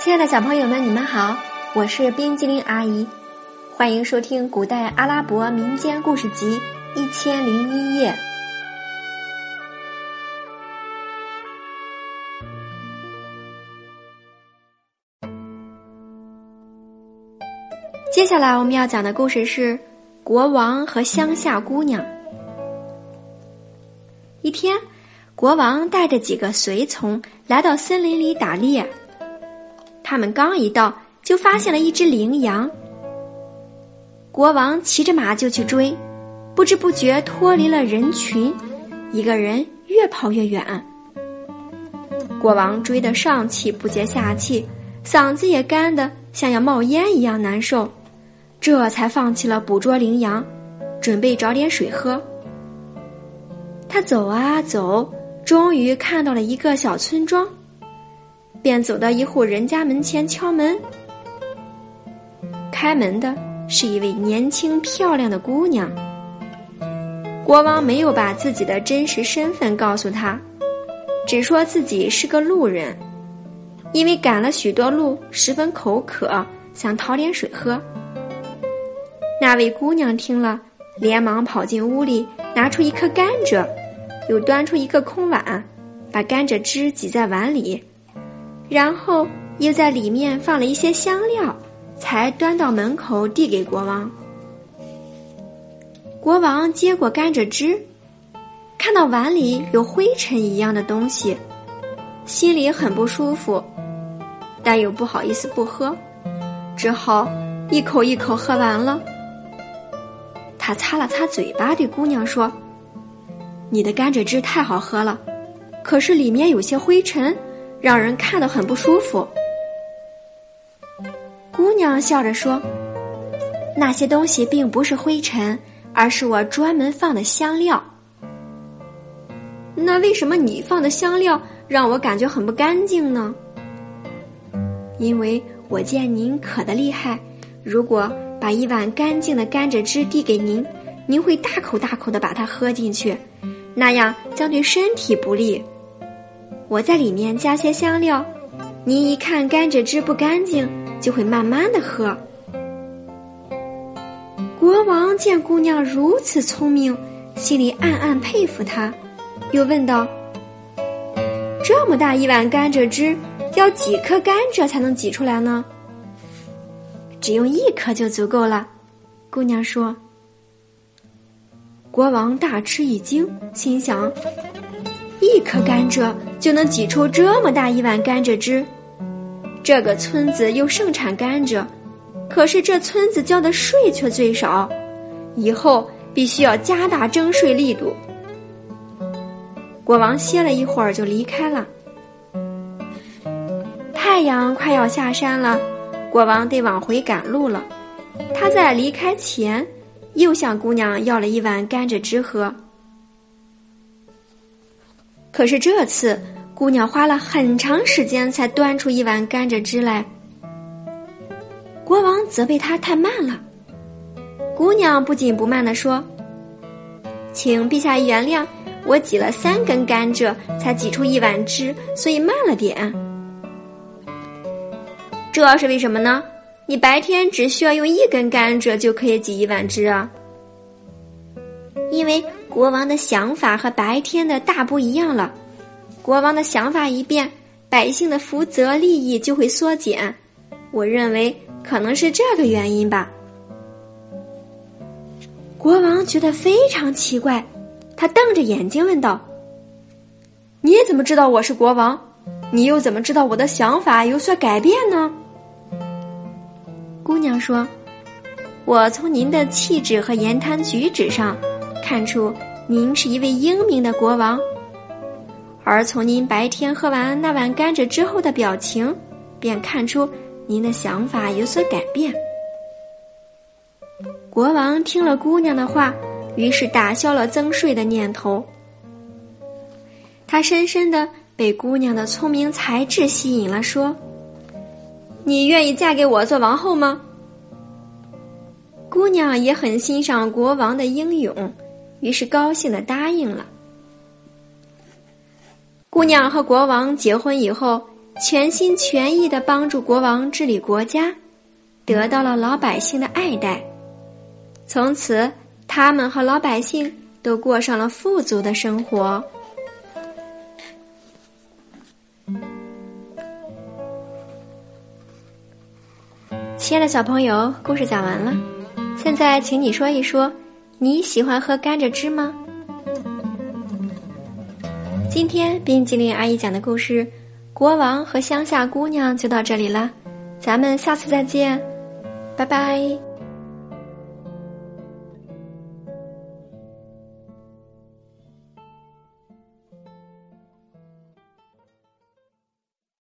亲爱的小朋友们，你们好，我是冰激凌阿姨，欢迎收听古代阿拉伯民间故事集《一千零一夜》。接下来我们要讲的故事是国王和乡下姑娘。一天，国王带着几个随从来到森林里打猎。他们刚一到，就发现了一只羚羊。国王骑着马就去追，不知不觉脱离了人群，一个人越跑越远。国王追得上气不接下气，嗓子也干得像要冒烟一样难受。这才放弃了捕捉羚羊，准备找点水喝。他走啊走，终于看到了一个小村庄，便走到一户人家门前敲门。开门的是一位年轻漂亮的姑娘。国王没有把自己的真实身份告诉她，只说自己是个路人，因为赶了许多路，十分口渴，想讨点水喝。那位姑娘听了，连忙跑进屋里，拿出一颗甘蔗，又端出一个空碗，把甘蔗汁挤在碗里，然后又在里面放了一些香料，才端到门口递给国王。国王接过甘蔗汁，看到碗里有灰尘一样的东西，心里很不舒服，但又不好意思不喝，只好一口一口喝完了。他擦了擦嘴巴，对姑娘说：“你的甘蔗汁太好喝了，可是里面有些灰尘，让人看得很不舒服。”姑娘笑着说：“那些东西并不是灰尘，而是我专门放的香料。那为什么你放的香料让我感觉很不干净呢？因为我见您渴得厉害，如果……”把一碗干净的甘蔗汁递给您，您会大口大口的把它喝进去，那样将对身体不利。我在里面加些香料，您一看甘蔗汁不干净，就会慢慢的喝。国王见姑娘如此聪明，心里暗暗佩服她，又问道：“这么大一碗甘蔗汁，要几颗甘蔗才能挤出来呢？”只用一颗就足够了，姑娘说。国王大吃一惊，心想：一颗甘蔗就能挤出这么大一碗甘蔗汁？这个村子又盛产甘蔗，可是这村子交的税却最少，以后必须要加大征税力度。国王歇了一会儿就离开了。太阳快要下山了。国王得往回赶路了，他在离开前，又向姑娘要了一碗甘蔗汁喝。可是这次，姑娘花了很长时间才端出一碗甘蔗汁来。国王责备她太慢了。姑娘不紧不慢的说：“请陛下原谅，我挤了三根甘蔗才挤出一碗汁，所以慢了点。”这是为什么呢？你白天只需要用一根甘蔗就可以挤一碗汁啊。因为国王的想法和白天的大不一样了，国王的想法一变，百姓的福泽利益就会缩减。我认为可能是这个原因吧。国王觉得非常奇怪，他瞪着眼睛问道：“你怎么知道我是国王？你又怎么知道我的想法有所改变呢？”姑娘说：“我从您的气质和言谈举止上，看出您是一位英明的国王；而从您白天喝完那碗甘蔗之后的表情，便看出您的想法有所改变。”国王听了姑娘的话，于是打消了增税的念头。他深深的被姑娘的聪明才智吸引了，说。你愿意嫁给我做王后吗？姑娘也很欣赏国王的英勇，于是高兴的答应了。姑娘和国王结婚以后，全心全意的帮助国王治理国家，得到了老百姓的爱戴。从此，他们和老百姓都过上了富足的生活。亲爱的小朋友，故事讲完了，现在请你说一说，你喜欢喝甘蔗汁吗？今天冰激凌阿姨讲的故事《国王和乡下姑娘》就到这里了，咱们下次再见，拜拜。